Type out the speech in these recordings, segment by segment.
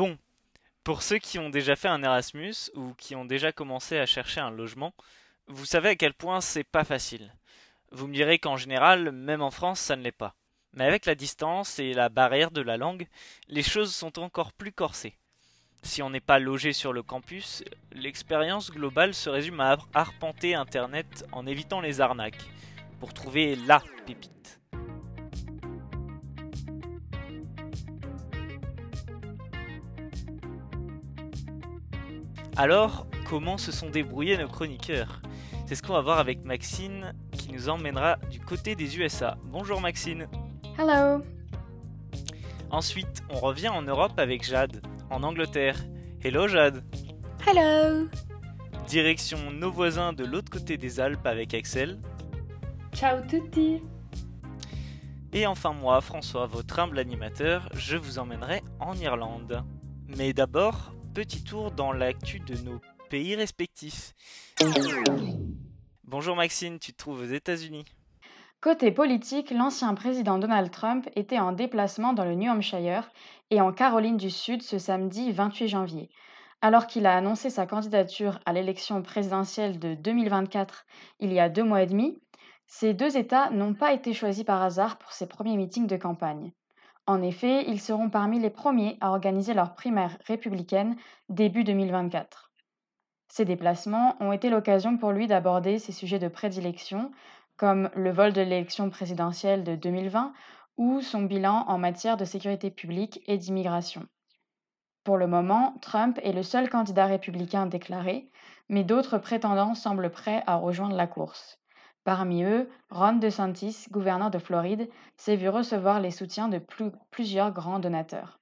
Bon, pour ceux qui ont déjà fait un Erasmus ou qui ont déjà commencé à chercher un logement, vous savez à quel point c'est pas facile. Vous me direz qu'en général, même en France, ça ne l'est pas. Mais avec la distance et la barrière de la langue, les choses sont encore plus corsées. Si on n'est pas logé sur le campus, l'expérience globale se résume à arpenter Internet en évitant les arnaques, pour trouver LA pépite. Alors, comment se sont débrouillés nos chroniqueurs? C'est ce qu'on va voir avec Maxine qui nous emmènera du côté des USA. Bonjour Maxine. Hello. Ensuite, on revient en Europe avec Jade, en Angleterre. Hello Jade. Hello. Direction nos voisins de l'autre côté des Alpes avec Axel. Ciao tutti. Et enfin moi, François, votre humble animateur, je vous emmènerai en Irlande. Mais d'abord, petit tour dans l'actu de nos pays respectifs. Bonjour Maxine, tu te trouves aux États-Unis? Côté politique, l'ancien président Donald Trump était en déplacement dans le New Hampshire et en Caroline du Sud ce samedi 28 janvier. Alors qu'il a annoncé sa candidature à l'élection présidentielle de 2024 il y a deux mois et demi, ces deux États n'ont pas été choisis par hasard pour ses premiers meetings de campagne. En effet, ils seront parmi les premiers à organiser leur primaire républicaine début 2024. Ces déplacements ont été l'occasion pour lui d'aborder ses sujets de prédilection, comme le vol de l'élection présidentielle de 2020 ou son bilan en matière de sécurité publique et d'immigration. Pour le moment, Trump est le seul candidat républicain déclaré, mais d'autres prétendants semblent prêts à rejoindre la course. Parmi eux, Ron DeSantis, gouverneur de Floride, s'est vu recevoir les soutiens de plusieurs grands donateurs.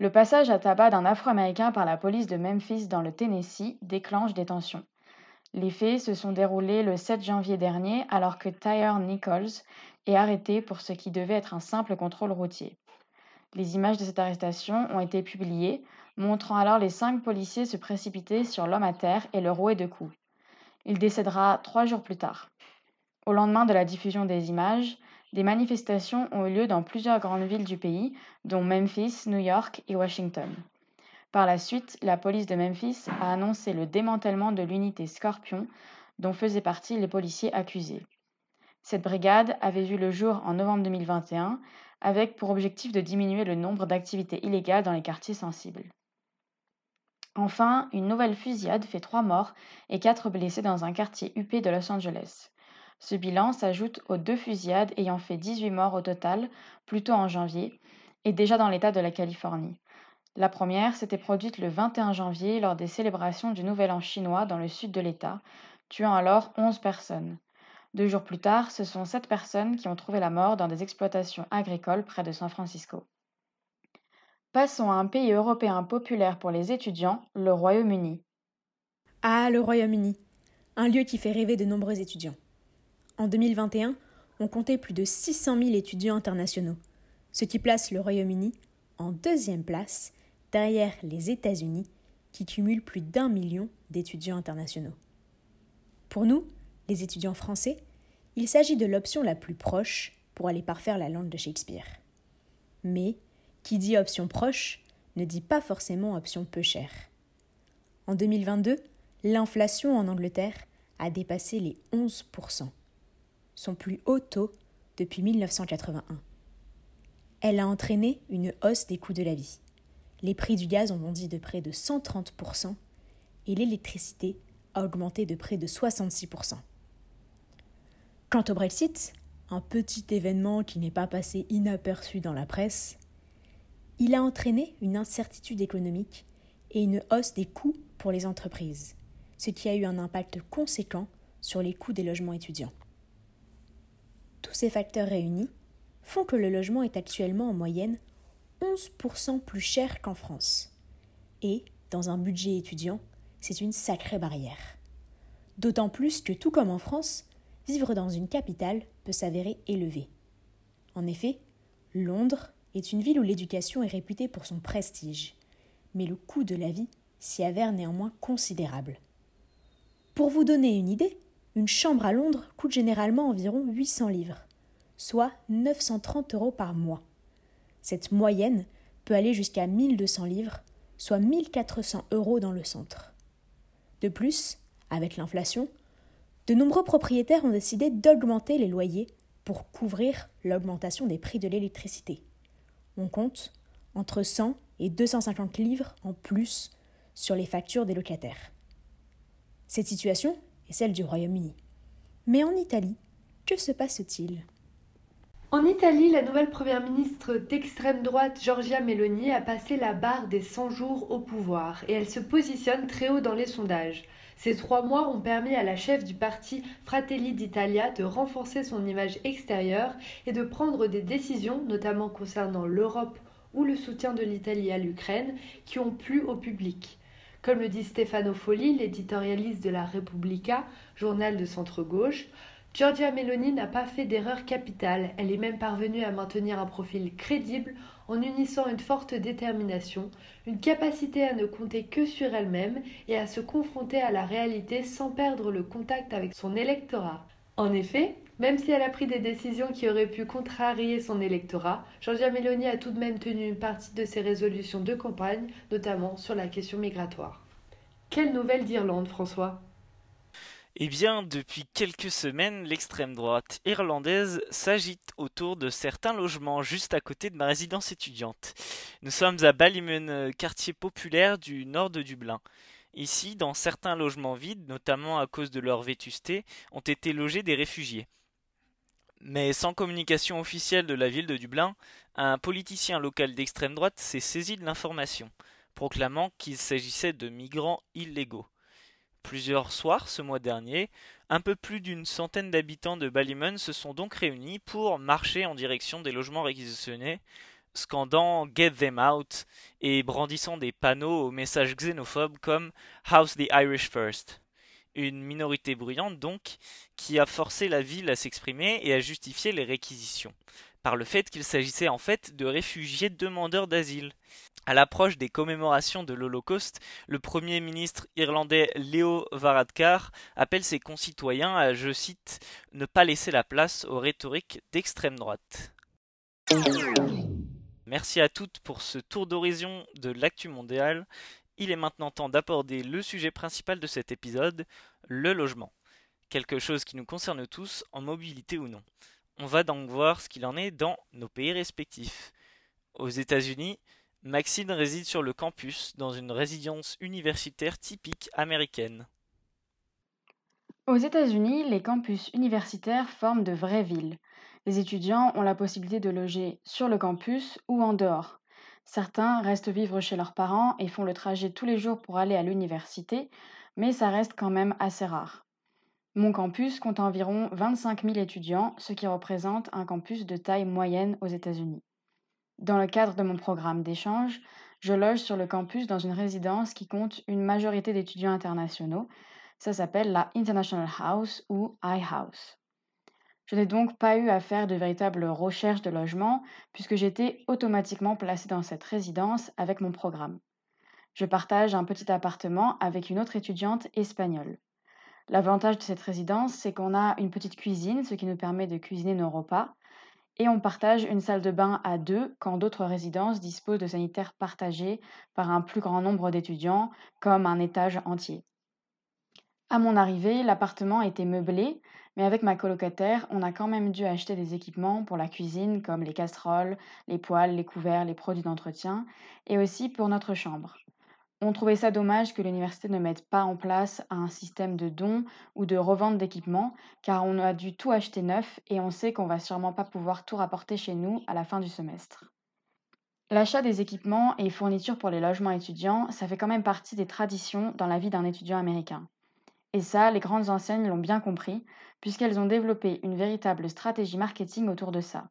Le passage à tabac d'un Afro-Américain par la police de Memphis dans le Tennessee déclenche des tensions. Les faits se sont déroulés le 7 janvier dernier alors que Tyre Nichols est arrêté pour ce qui devait être un simple contrôle routier. Les images de cette arrestation ont été publiées, montrant alors les cinq policiers se précipiter sur l'homme à terre et le rouer de coups. Il décédera trois jours plus tard. Au lendemain de la diffusion des images, des manifestations ont eu lieu dans plusieurs grandes villes du pays, dont Memphis, New York et Washington. Par la suite, la police de Memphis a annoncé le démantèlement de l'unité Scorpion dont faisaient partie les policiers accusés. Cette brigade avait vu le jour en novembre 2021 avec pour objectif de diminuer le nombre d'activités illégales dans les quartiers sensibles. Enfin, une nouvelle fusillade fait trois morts et quatre blessés dans un quartier huppé de Los Angeles. Ce bilan s'ajoute aux deux fusillades ayant fait 18 morts au total, plutôt en janvier, et déjà dans l'État de la Californie. La première s'était produite le 21 janvier lors des célébrations du Nouvel An chinois dans le sud de l'État, tuant alors 11 personnes. Deux jours plus tard, ce sont sept personnes qui ont trouvé la mort dans des exploitations agricoles près de San Francisco. Passons à un pays européen populaire pour les étudiants, le Royaume-Uni. Ah, le Royaume-Uni, un lieu qui fait rêver de nombreux étudiants. En 2021, on comptait plus de 600 000 étudiants internationaux, ce qui place le Royaume-Uni en deuxième place derrière les États-Unis, qui cumulent plus d'un million d'étudiants internationaux. Pour nous, les étudiants français, il s'agit de l'option la plus proche pour aller parfaire la langue de Shakespeare. Mais, qui dit option proche, ne dit pas forcément option peu chère. En 2022, l'inflation en Angleterre a dépassé les 11%, son plus haut taux depuis 1981. Elle a entraîné une hausse des coûts de la vie les prix du gaz ont bondi de près de 130% et l'électricité a augmenté de près de 66%. Quant au Brexit, un petit événement qui n'est pas passé inaperçu dans la presse, il a entraîné une incertitude économique et une hausse des coûts pour les entreprises, ce qui a eu un impact conséquent sur les coûts des logements étudiants. Tous ces facteurs réunis font que le logement est actuellement en moyenne 11% plus cher qu'en France. Et, dans un budget étudiant, c'est une sacrée barrière. D'autant plus que, tout comme en France, vivre dans une capitale peut s'avérer élevé. En effet, Londres est une ville où l'éducation est réputée pour son prestige, mais le coût de la vie s'y avère néanmoins considérable. Pour vous donner une idée, une chambre à Londres coûte généralement environ 800 livres, soit 930 euros par mois. Cette moyenne peut aller jusqu'à 1200 livres, soit 1400 euros dans le centre. De plus, avec l'inflation, de nombreux propriétaires ont décidé d'augmenter les loyers pour couvrir l'augmentation des prix de l'électricité. On compte entre 100 et 250 livres en plus sur les factures des locataires. Cette situation est celle du Royaume-Uni. Mais en Italie, que se passe-t-il? En Italie, la nouvelle première ministre d'extrême droite Giorgia Meloni a passé la barre des 100 jours au pouvoir et elle se positionne très haut dans les sondages. Ces trois mois ont permis à la chef du parti Fratelli d'Italia de renforcer son image extérieure et de prendre des décisions, notamment concernant l'Europe ou le soutien de l'Italie à l'Ukraine, qui ont plu au public. Comme le dit Stefano Folli, l'éditorialiste de la Repubblica, journal de centre-gauche, Giorgia Meloni n'a pas fait d'erreur capitale, elle est même parvenue à maintenir un profil crédible en unissant une forte détermination, une capacité à ne compter que sur elle-même et à se confronter à la réalité sans perdre le contact avec son électorat. En effet, même si elle a pris des décisions qui auraient pu contrarier son électorat, Giorgia Meloni a tout de même tenu une partie de ses résolutions de campagne, notamment sur la question migratoire. Quelle nouvelle d'Irlande, François? Eh bien, depuis quelques semaines, l'extrême droite irlandaise s'agite autour de certains logements juste à côté de ma résidence étudiante. Nous sommes à Ballymun, quartier populaire du nord de Dublin. Ici, dans certains logements vides, notamment à cause de leur vétusté, ont été logés des réfugiés. Mais sans communication officielle de la ville de Dublin, un politicien local d'extrême droite s'est saisi de l'information, proclamant qu'il s'agissait de migrants illégaux. Plusieurs soirs ce mois dernier, un peu plus d'une centaine d'habitants de Ballymun se sont donc réunis pour marcher en direction des logements réquisitionnés, scandant Get them out et brandissant des panneaux aux messages xénophobes comme House the Irish First. Une minorité bruyante donc, qui a forcé la ville à s'exprimer et à justifier les réquisitions, par le fait qu'il s'agissait en fait de réfugiés demandeurs d'asile. À l'approche des commémorations de l'Holocauste, le Premier ministre irlandais Leo Varadkar appelle ses concitoyens à, je cite, ne pas laisser la place aux rhétoriques d'extrême droite. Merci à toutes pour ce tour d'horizon de l'actu mondiale. Il est maintenant temps d'aborder le sujet principal de cet épisode, le logement. Quelque chose qui nous concerne tous, en mobilité ou non. On va donc voir ce qu'il en est dans nos pays respectifs. Aux États-Unis, Maxine réside sur le campus dans une résidence universitaire typique américaine. Aux États-Unis, les campus universitaires forment de vraies villes. Les étudiants ont la possibilité de loger sur le campus ou en dehors. Certains restent vivre chez leurs parents et font le trajet tous les jours pour aller à l'université, mais ça reste quand même assez rare. Mon campus compte environ 25 000 étudiants, ce qui représente un campus de taille moyenne aux États-Unis. Dans le cadre de mon programme d'échange, je loge sur le campus dans une résidence qui compte une majorité d'étudiants internationaux. Ça s'appelle la International House ou iHouse. Je n'ai donc pas eu à faire de véritables recherches de logement puisque j'étais automatiquement placé dans cette résidence avec mon programme. Je partage un petit appartement avec une autre étudiante espagnole. L'avantage de cette résidence, c'est qu'on a une petite cuisine, ce qui nous permet de cuisiner nos repas, et on partage une salle de bain à deux quand d'autres résidences disposent de sanitaires partagés par un plus grand nombre d'étudiants, comme un étage entier. À mon arrivée, l'appartement était meublé, mais avec ma colocataire, on a quand même dû acheter des équipements pour la cuisine, comme les casseroles, les poêles, les couverts, les produits d'entretien, et aussi pour notre chambre. On trouvait ça dommage que l'université ne mette pas en place un système de dons ou de revente d'équipements, car on a dû tout acheter neuf et on sait qu'on va sûrement pas pouvoir tout rapporter chez nous à la fin du semestre. L'achat des équipements et fournitures pour les logements étudiants, ça fait quand même partie des traditions dans la vie d'un étudiant américain. Et ça, les grandes enseignes l'ont bien compris, puisqu'elles ont développé une véritable stratégie marketing autour de ça.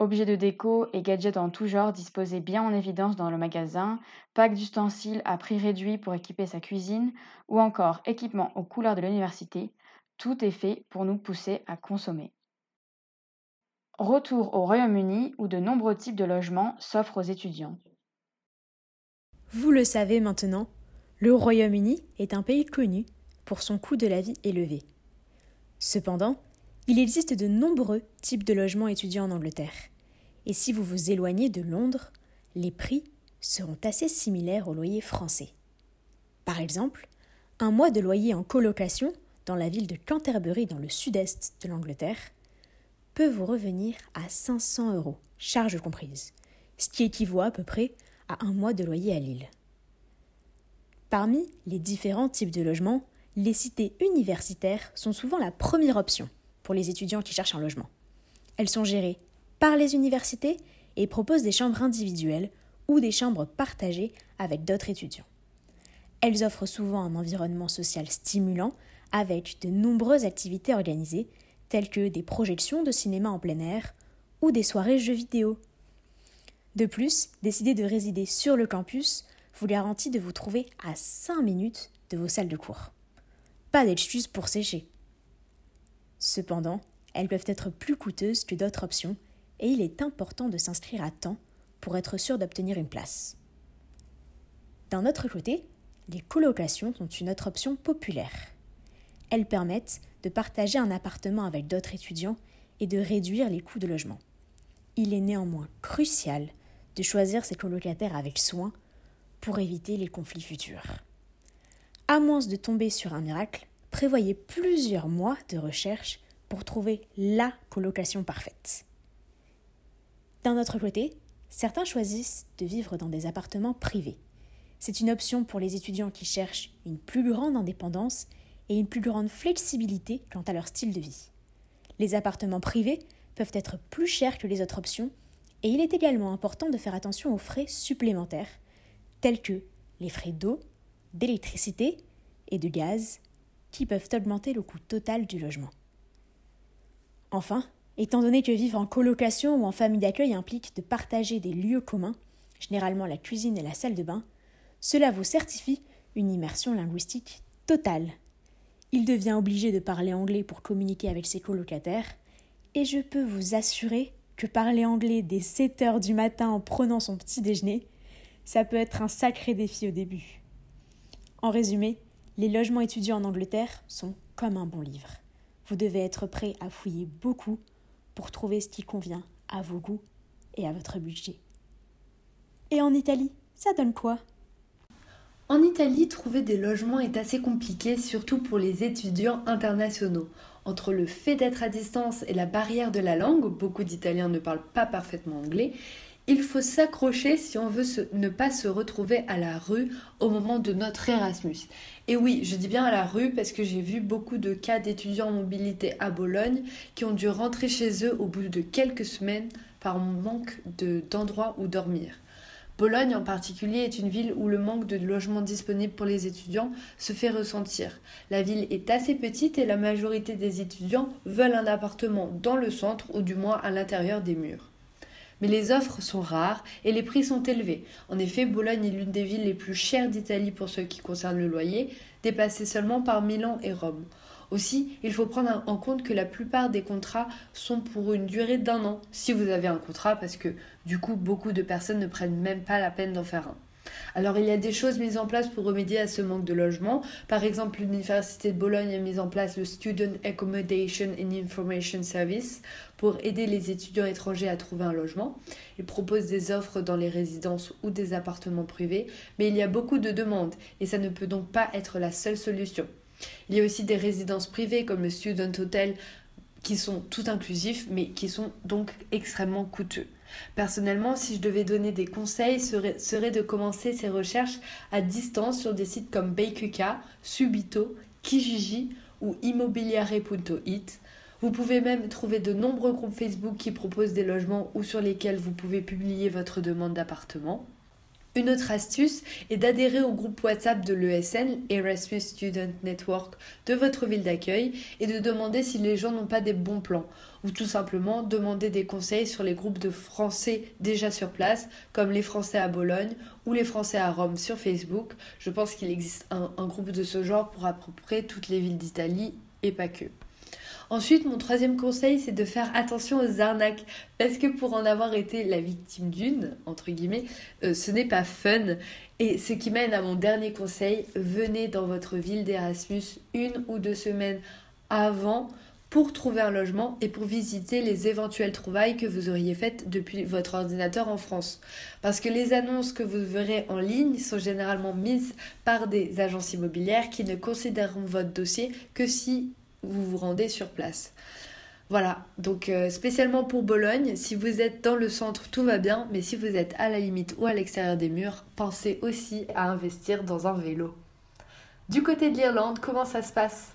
Objets de déco et gadgets en tout genre disposés bien en évidence dans le magasin, packs d'ustensiles à prix réduit pour équiper sa cuisine, ou encore équipements aux couleurs de l'université, tout est fait pour nous pousser à consommer. Retour au Royaume-Uni où de nombreux types de logements s'offrent aux étudiants. Vous le savez maintenant, le Royaume-Uni est un pays connu pour son coût de la vie élevé. Cependant, il existe de nombreux types de logements étudiants en Angleterre. Et si vous vous éloignez de Londres, les prix seront assez similaires aux loyers français. Par exemple, un mois de loyer en colocation dans la ville de Canterbury dans le sud-est de l'Angleterre peut vous revenir à 500 euros, charges comprises, ce qui équivaut à peu près à un mois de loyer à Lille. Parmi les différents types de logements, les cités universitaires sont souvent la première option pour les étudiants qui cherchent un logement. Elles sont gérées par les universités et proposent des chambres individuelles ou des chambres partagées avec d'autres étudiants. Elles offrent souvent un environnement social stimulant avec de nombreuses activités organisées telles que des projections de cinéma en plein air ou des soirées jeux vidéo. De plus, décider de résider sur le campus vous garantit de vous trouver à 5 minutes de vos salles de cours. Pas d'excuses pour sécher. Cependant, elles peuvent être plus coûteuses que d'autres options et il est important de s'inscrire à temps pour être sûr d'obtenir une place. D'un autre côté, les colocations sont une autre option populaire. Elles permettent de partager un appartement avec d'autres étudiants et de réduire les coûts de logement. Il est néanmoins crucial de choisir ses colocataires avec soin pour éviter les conflits futurs. À moins de tomber sur un miracle, prévoyez plusieurs mois de recherche pour trouver la colocation parfaite. D'un autre côté, certains choisissent de vivre dans des appartements privés. C'est une option pour les étudiants qui cherchent une plus grande indépendance et une plus grande flexibilité quant à leur style de vie. Les appartements privés peuvent être plus chers que les autres options et il est également important de faire attention aux frais supplémentaires tels que les frais d'eau, d'électricité et de gaz qui peuvent augmenter le coût total du logement. Enfin, étant donné que vivre en colocation ou en famille d'accueil implique de partager des lieux communs, généralement la cuisine et la salle de bain, cela vous certifie une immersion linguistique totale. Il devient obligé de parler anglais pour communiquer avec ses colocataires, et je peux vous assurer que parler anglais dès 7 heures du matin en prenant son petit déjeuner, ça peut être un sacré défi au début. En résumé, les logements étudiants en Angleterre sont comme un bon livre. Vous devez être prêt à fouiller beaucoup pour trouver ce qui convient à vos goûts et à votre budget. Et en Italie, ça donne quoi? En Italie, trouver des logements est assez compliqué, surtout pour les étudiants internationaux. Entre le fait d'être à distance et la barrière de la langue, beaucoup d'Italiens ne parlent pas parfaitement anglais, il faut s'accrocher si on veut ne pas se retrouver à la rue au moment de notre Erasmus. Et oui, je dis bien à la rue parce que j'ai vu beaucoup de cas d'étudiants en mobilité à Bologne qui ont dû rentrer chez eux au bout de quelques semaines par manque d'endroits où dormir. Bologne en particulier est une ville où le manque de logements disponibles pour les étudiants se fait ressentir. La ville est assez petite et la majorité des étudiants veulent un appartement dans le centre ou du moins à l'intérieur des murs. Mais les offres sont rares et les prix sont élevés. En effet, Bologne est l'une des villes les plus chères d'Italie pour ce qui concerne le loyer, dépassée seulement par Milan et Rome. Aussi, il faut prendre en compte que la plupart des contrats sont pour une durée d'un an, si vous avez un contrat, parce que du coup, beaucoup de personnes ne prennent même pas la peine d'en faire un. Alors il y a des choses mises en place pour remédier à ce manque de logement. Par exemple, l'Université de Bologne a mis en place le Student Accommodation and Information Service pour aider les étudiants étrangers à trouver un logement. Il propose des offres dans les résidences ou des appartements privés, mais il y a beaucoup de demandes et ça ne peut donc pas être la seule solution. Il y a aussi des résidences privées comme le Student Hotel qui sont tout inclusifs mais qui sont donc extrêmement coûteux. Personnellement, si je devais donner des conseils, serait, serait de commencer ces recherches à distance sur des sites comme Baikuka, Subito, Kijiji ou immobiliare.it. Vous pouvez même trouver de nombreux groupes Facebook qui proposent des logements ou sur lesquels vous pouvez publier votre demande d'appartement. Une autre astuce est d'adhérer au groupe WhatsApp de l'ESN, Erasmus Student Network, de votre ville d'accueil et de demander si les gens n'ont pas des bons plans ou tout simplement demander des conseils sur les groupes de Français déjà sur place, comme les Français à Bologne ou les Français à Rome sur Facebook. Je pense qu'il existe un, groupe de ce genre pour à peu près toutes les villes d'Italie et pas que. Ensuite, mon troisième conseil, c'est de faire attention aux arnaques. Parce que pour en avoir été la victime d'une, entre guillemets, euh, ce n'est pas fun. Et ce qui mène à mon dernier conseil, venez dans votre ville d'Erasmus une ou deux semaines avant pour trouver un logement et pour visiter les éventuelles trouvailles que vous auriez faites depuis votre ordinateur en France. Parce que les annonces que vous verrez en ligne sont généralement mises par des agences immobilières qui ne considéreront votre dossier que si vous vous rendez sur place. Voilà, donc euh, spécialement pour Bologne, si vous êtes dans le centre, tout va bien, mais si vous êtes à la limite ou à l'extérieur des murs, pensez aussi à investir dans un vélo. Du côté de l'Irlande, comment ça se passe?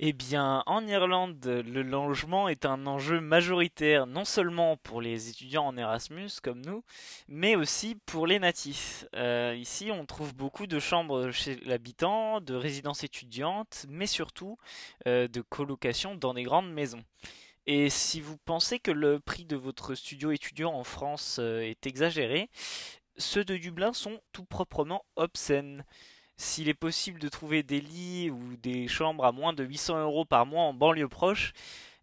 Eh bien, en Irlande, le logement est un enjeu majoritaire non seulement pour les étudiants en Erasmus comme nous, mais aussi pour les natifs. Euh, ici, on trouve beaucoup de chambres chez l'habitant, de résidences étudiantes, mais surtout euh, de colocations dans des grandes maisons. Et si vous pensez que le prix de votre studio étudiant en France euh, est exagéré, ceux de Dublin sont tout proprement obscènes. S'il est possible de trouver des lits ou des chambres à moins de 800 euros par mois en banlieue proche,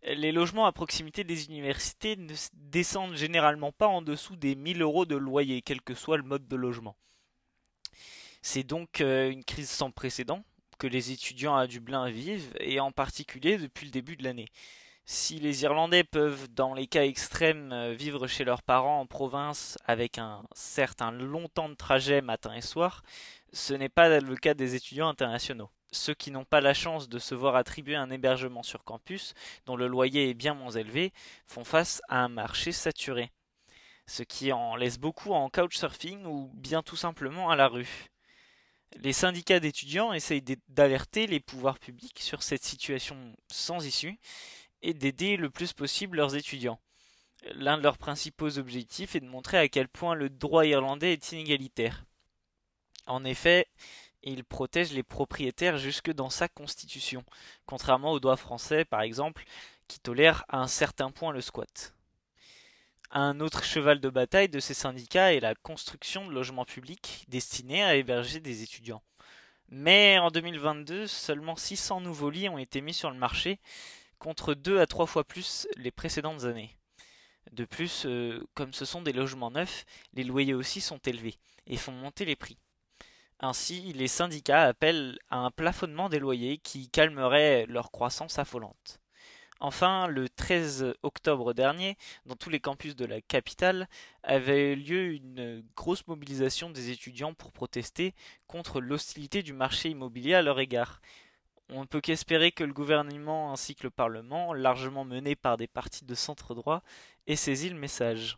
les logements à proximité des universités ne descendent généralement pas en dessous des 1000 euros de loyer, quel que soit le mode de logement. C'est donc euh, une crise sans précédent que les étudiants à Dublin vivent, et en particulier depuis le début de l'année. Si les Irlandais peuvent, dans les cas extrêmes, euh, vivre chez leurs parents en province avec un certain long temps de trajet matin et soir, ce n'est pas le cas des étudiants internationaux. Ceux qui n'ont pas la chance de se voir attribuer un hébergement sur campus, dont le loyer est bien moins élevé, font face à un marché saturé. Ce qui en laisse beaucoup en couchsurfing ou bien tout simplement à la rue. Les syndicats d'étudiants essayent d'alerter les pouvoirs publics sur cette situation sans issue et d'aider le plus possible leurs étudiants. L'un de leurs principaux objectifs est de montrer à quel point le droit irlandais est inégalitaire. En effet, il protège les propriétaires jusque dans sa constitution, contrairement au droit français par exemple, qui tolère à un certain point le squat. Un autre cheval de bataille de ces syndicats est la construction de logements publics destinés à héberger des étudiants. Mais en 2022, seulement 600 nouveaux lits ont été mis sur le marché, contre deux à trois fois plus les précédentes années. De plus, euh, comme ce sont des logements neufs, les loyers aussi sont élevés et font monter les prix. Ainsi, les syndicats appellent à un plafonnement des loyers qui calmerait leur croissance affolante. Enfin, le 13 octobre dernier, dans tous les campus de la capitale, avait lieu une grosse mobilisation des étudiants pour protester contre l'hostilité du marché immobilier à leur égard. On ne peut qu'espérer que le gouvernement ainsi que le Parlement, largement menés par des partis de centre droit, aient saisi le message.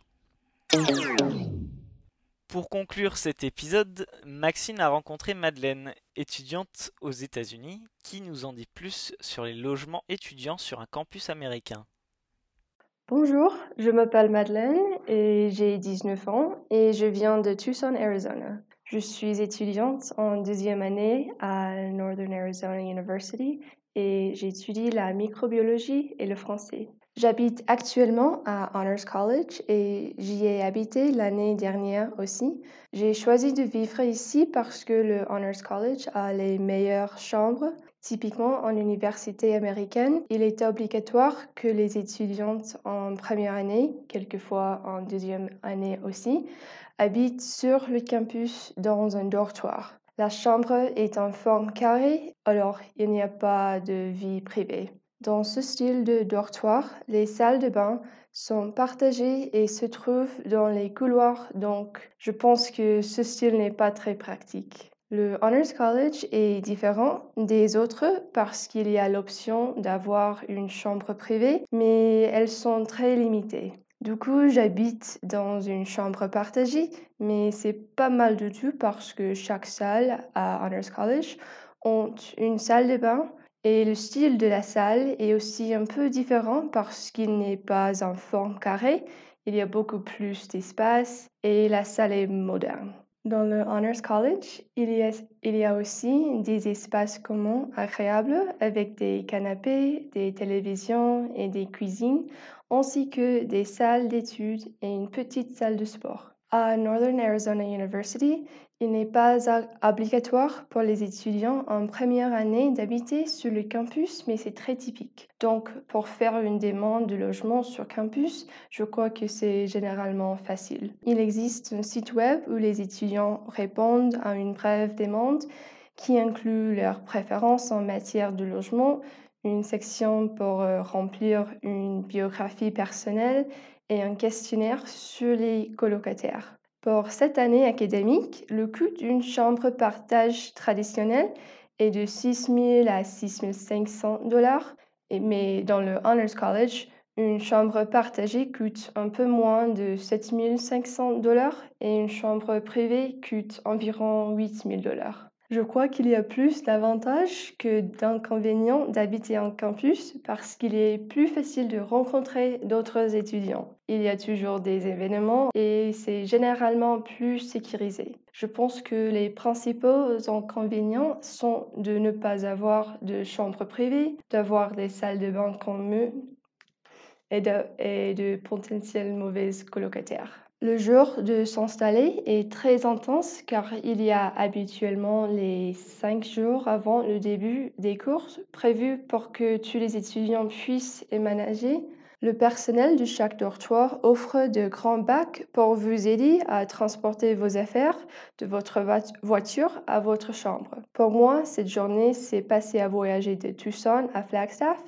Pour conclure cet épisode, Maxine a rencontré Madeleine, étudiante aux États-Unis, qui nous en dit plus sur les logements étudiants sur un campus américain. Bonjour, je m'appelle Madeleine et j'ai 19 ans et je viens de Tucson, Arizona. Je suis étudiante en deuxième année à Northern Arizona University et j'étudie la microbiologie et le français. J'habite actuellement à Honors College et j'y ai habité l'année dernière aussi. J'ai choisi de vivre ici parce que le Honors College a les meilleures chambres. Typiquement, en université américaine, il est obligatoire que les étudiantes en première année, quelquefois en deuxième année aussi, habitent sur le campus dans un dortoir. La chambre est en forme carrée, alors il n'y a pas de vie privée. Dans ce style de dortoir, les salles de bain sont partagées et se trouvent dans les couloirs, donc je pense que ce style n'est pas très pratique. Le Honors College est différent des autres parce qu'il y a l'option d'avoir une chambre privée, mais elles sont très limitées. Du coup, j'habite dans une chambre partagée, mais c'est pas mal du tout parce que chaque salle à Honors College ont une salle de bain, et le style de la salle est aussi un peu différent parce qu'il n'est pas en forme carrée, il y a beaucoup plus d'espace et la salle est moderne. Dans le Honors College, il y, a, il y a aussi des espaces communs agréables avec des canapés, des télévisions et des cuisines, ainsi que des salles d'études et une petite salle de sport. À Northern Arizona University, il n'est pas obligatoire pour les étudiants en première année d'habiter sur le campus, mais c'est très typique. Donc, pour faire une demande de logement sur campus, je crois que c'est généralement facile. Il existe un site web où les étudiants répondent à une brève demande qui inclut leurs préférences en matière de logement, une section pour euh, remplir une biographie personnelle et un questionnaire sur les colocataires. Pour cette année académique, le coût d'une chambre partage traditionnelle est de 6 000 à 6 500 dollars, mais dans le Honors College, une chambre partagée coûte un peu moins de 7 500 dollars et une chambre privée coûte environ 8 000 dollars. Je crois qu'il y a plus d'avantages que d'inconvénients d'habiter en campus parce qu'il est plus facile de rencontrer d'autres étudiants. Il y a toujours des événements et c'est généralement plus sécurisé. Je pense que les principaux inconvénients sont de ne pas avoir de chambre privée, d'avoir des salles de bain communes et de, et de potentiels mauvaises colocataires. Le jour de s'installer est très intense car il y a habituellement les cinq jours avant le début des cours prévus pour que tous les étudiants puissent émanager. Le personnel de chaque dortoir offre de grands bacs pour vous aider à transporter vos affaires de votre voiture à votre chambre. Pour moi, cette journée s'est passée à voyager de Tucson à Flagstaff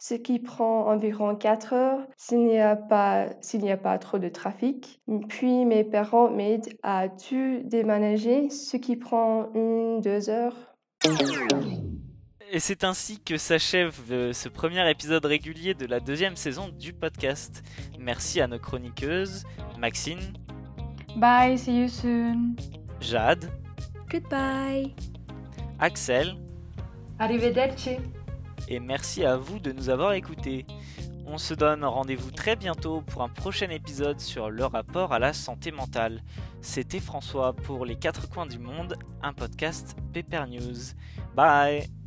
ce qui prend environ 4 heures s'il n'y a pas, s'il n'y a pas trop de trafic. Puis mes parents m'aident à tout déménager, ce qui prend une, deux heures. Et c'est ainsi que s'achève euh, ce premier épisode régulier de la deuxième saison du podcast. Merci à nos chroniqueuses, Maxine. Bye, see you soon. Jade. Goodbye. Axel. Arrivederci et merci à vous de nous avoir écoutés. On se donne rendez-vous très bientôt pour un prochain épisode sur le rapport à la santé mentale. C'était François pour Les Quatre Coins du Monde, un podcast Paper News. Bye